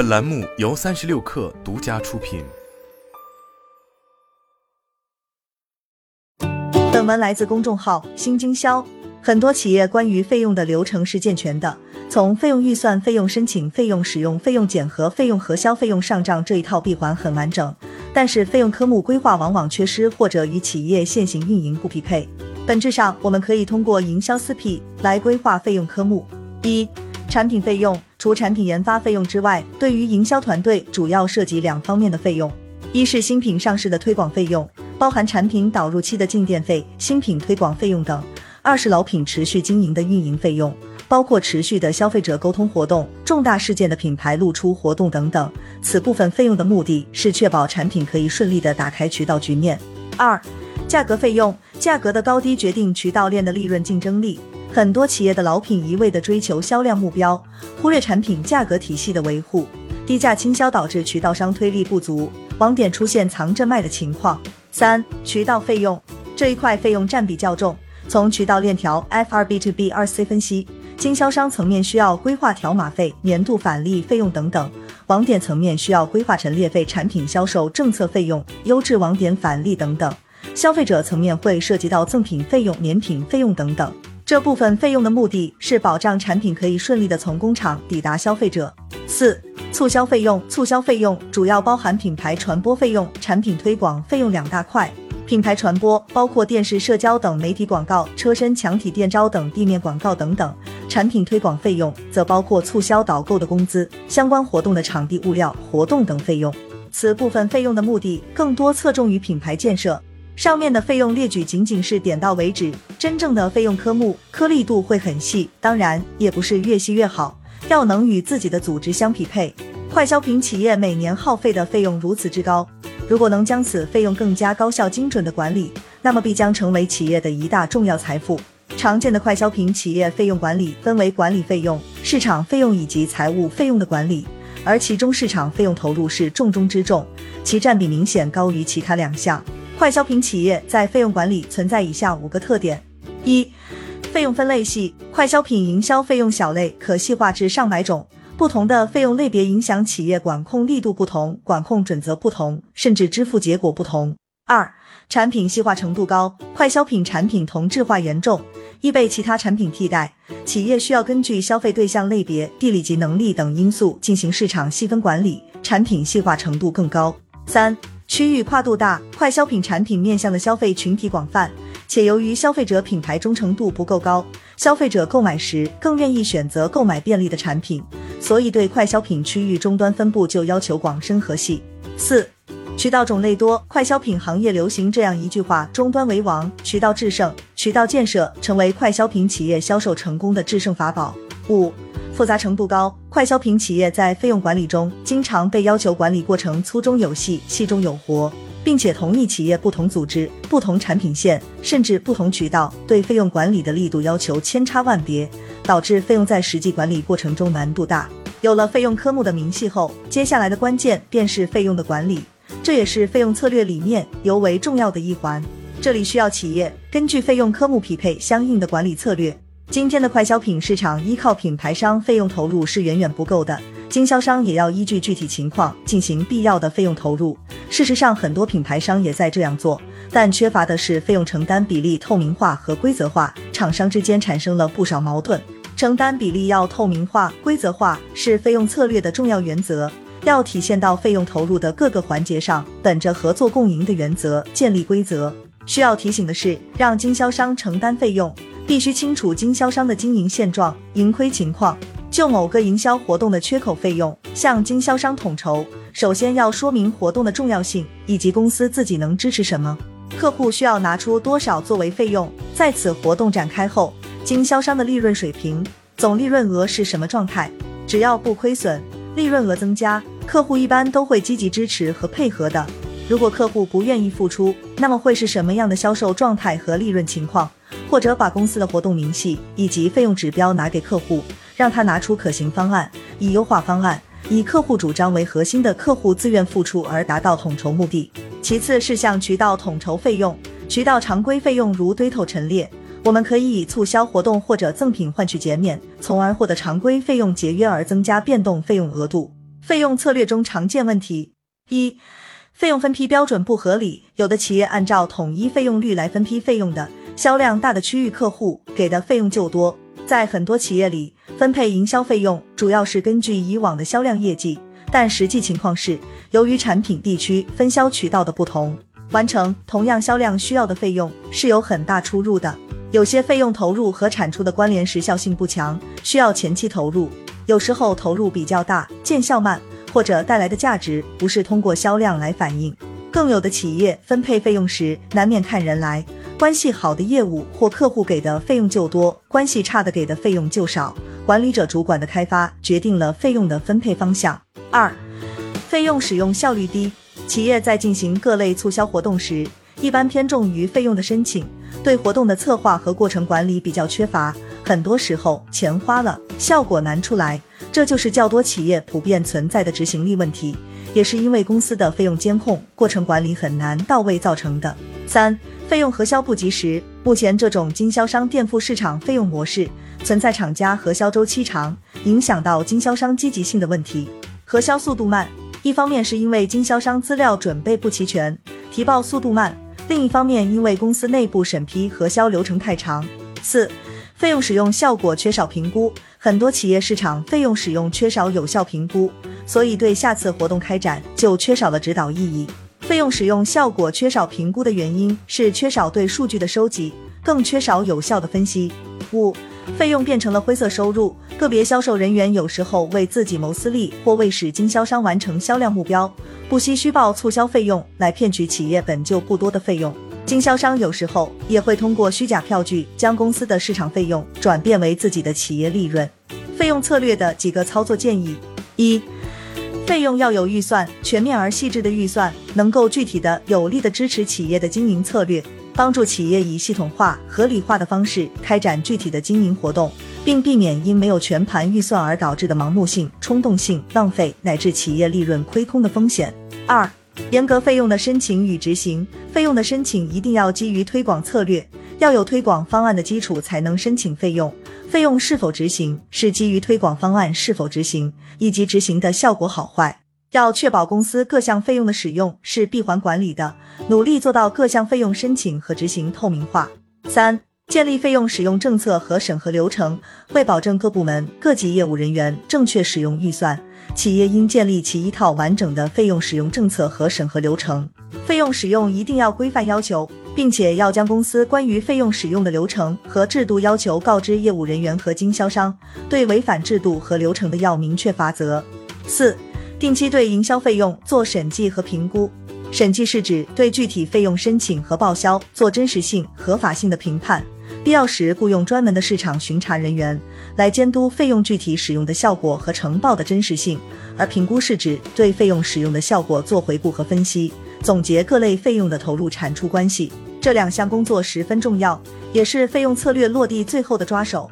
本栏目由三十六氪独家出品。本文来自公众号“新经销”。很多企业关于费用的流程是健全的，从费用预算、费用申请、费用使用、费用检核、费用核销、费用上账这一套闭环很完整。但是费用科目规划往往缺失，或者与企业现行运营不匹配。本质上，我们可以通过营销四 P 来规划费用科目：一、产品费用，除产品研发费用之外，对于营销团队主要涉及两方面的费用：一是新品上市的推广费用，包含产品导入期的进店费、新品推广费用等。二是老品持续经营的运营费用，包括持续的消费者沟通活动、重大事件的品牌露出活动等等。此部分费用的目的是确保产品可以顺利的打开渠道局面。二、价格费用，价格的高低决定渠道链的利润竞争力。很多企业的老品一味的追求销量目标，忽略产品价格体系的维护，低价倾销导致渠道商推力不足，网点出现藏着卖的情况。三、渠道费用这一块费用占比较重。从渠道链条 F 二 B to B 二 C 分析，经销商层面需要规划条码费、年度返利费用等等；网点层面需要规划陈列费、产品销售政策费用、优质网点返利等等；消费者层面会涉及到赠品费用、年品费用等等。这部分费用的目的是保障产品可以顺利的从工厂抵达消费者。四、促销费用，促销费用主要包含品牌传播费用、产品推广费用两大块。品牌传播包括电视、社交等媒体广告、车身墙体电招等地面广告等等；产品推广费用则包括促销导购的工资、相关活动的场地物料、活动等费用。此部分费用的目的更多侧重于品牌建设。上面的费用列举仅仅是点到为止，真正的费用科目颗粒度会很细，当然也不是越细越好，要能与自己的组织相匹配。快消品企业每年耗费的费用如此之高。如果能将此费用更加高效精准的管理，那么必将成为企业的一大重要财富。常见的快消品企业费用管理分为管理费用、市场费用以及财务费用的管理，而其中市场费用投入是重中之重，其占比明显高于其他两项。快消品企业在费用管理存在以下五个特点：一、费用分类系，快消品营销费用小类可细化至上百种。不同的费用类别影响企业管控力度不同，管控准则不同，甚至支付结果不同。二、产品细化程度高，快消品产品同质化严重，易被其他产品替代。企业需要根据消费对象类别、地理及能力等因素进行市场细分管理，产品细化程度更高。三、区域跨度大，快消品产品面向的消费群体广泛，且由于消费者品牌忠诚度不够高，消费者购买时更愿意选择购买便利的产品。所以，对快消品区域终端分布就要求广深和细。四、渠道种类多，快消品行业流行这样一句话：终端为王，渠道制胜。渠道建设成为快消品企业销售成功的制胜法宝。五、复杂程度高，快消品企业在费用管理中经常被要求管理过程粗中有细，细中有活，并且同一企业不同组织、不同产品线，甚至不同渠道，对费用管理的力度要求千差万别。导致费用在实际管理过程中难度大。有了费用科目的明细后，接下来的关键便是费用的管理，这也是费用策略里面尤为重要的一环。这里需要企业根据费用科目匹配相应的管理策略。今天的快消品市场依靠品牌商费用投入是远远不够的，经销商也要依据具体情况进行必要的费用投入。事实上，很多品牌商也在这样做，但缺乏的是费用承担比例透明化和规则化，厂商之间产生了不少矛盾。承担比例要透明化、规则化，是费用策略的重要原则，要体现到费用投入的各个环节上，本着合作共赢的原则建立规则。需要提醒的是，让经销商承担费用，必须清楚经销商的经营现状、盈亏情况。就某个营销活动的缺口费用，向经销商统筹，首先要说明活动的重要性以及公司自己能支持什么，客户需要拿出多少作为费用。在此活动展开后。经销商的利润水平、总利润额是什么状态？只要不亏损，利润额增加，客户一般都会积极支持和配合的。如果客户不愿意付出，那么会是什么样的销售状态和利润情况？或者把公司的活动明细以及费用指标拿给客户，让他拿出可行方案，以优化方案，以客户主张为核心的客户自愿付出而达到统筹目的。其次是向渠道统筹费用，渠道常规费用如堆头陈列。我们可以以促销活动或者赠品换取减免，从而获得常规费用节约而增加变动费用额度。费用策略中常见问题：一、费用分批标准不合理，有的企业按照统一费用率来分批费用的，销量大的区域客户给的费用就多。在很多企业里，分配营销费用主要是根据以往的销量业绩，但实际情况是，由于产品地区分销渠道的不同，完成同样销量需要的费用是有很大出入的。有些费用投入和产出的关联时效性不强，需要前期投入。有时候投入比较大，见效慢，或者带来的价值不是通过销量来反映。更有的企业分配费用时，难免看人来，关系好的业务或客户给的费用就多，关系差的给的费用就少。管理者主管的开发决定了费用的分配方向。二，费用使用效率低。企业在进行各类促销活动时，一般偏重于费用的申请，对活动的策划和过程管理比较缺乏。很多时候，钱花了，效果难出来，这就是较多企业普遍存在的执行力问题，也是因为公司的费用监控、过程管理很难到位造成的。三、费用核销不及时。目前这种经销商垫付市场费用模式，存在厂家核销周期长，影响到经销商积极性的问题。核销速度慢，一方面是因为经销商资料准备不齐全，提报速度慢；另一方面，因为公司内部审批核销流程太长。四。费用使用效果缺少评估，很多企业市场费用使用缺少有效评估，所以对下次活动开展就缺少了指导意义。费用使用效果缺少评估的原因是缺少对数据的收集，更缺少有效的分析。五、费用变成了灰色收入，个别销售人员有时候为自己谋私利，或为使经销商完成销量目标，不惜虚报促销费用来骗取企业本就不多的费用。经销商有时候也会通过虚假票据，将公司的市场费用转变为自己的企业利润。费用策略的几个操作建议：一、费用要有预算，全面而细致的预算，能够具体的、有力的支持企业的经营策略，帮助企业以系统化、合理化的方式开展具体的经营活动，并避免因没有全盘预算而导致的盲目性、冲动性、浪费乃至企业利润亏空的风险。二、严格费用的申请与执行，费用的申请一定要基于推广策略，要有推广方案的基础才能申请费用。费用是否执行，是基于推广方案是否执行以及执行的效果好坏。要确保公司各项费用的使用是闭环管理的，努力做到各项费用申请和执行透明化。三、建立费用使用政策和审核流程，为保证各部门各级业务人员正确使用预算。企业应建立起一套完整的费用使用政策和审核流程，费用使用一定要规范要求，并且要将公司关于费用使用的流程和制度要求告知业务人员和经销商，对违反制度和流程的要明确罚则。四、定期对营销费用做审计和评估，审计是指对具体费用申请和报销做真实性、合法性的评判。必要时雇佣专门的市场巡查人员来监督费用具体使用的效果和呈报的真实性，而评估是指对费用使用的效果做回顾和分析，总结各类费用的投入产出关系。这两项工作十分重要，也是费用策略落地最后的抓手。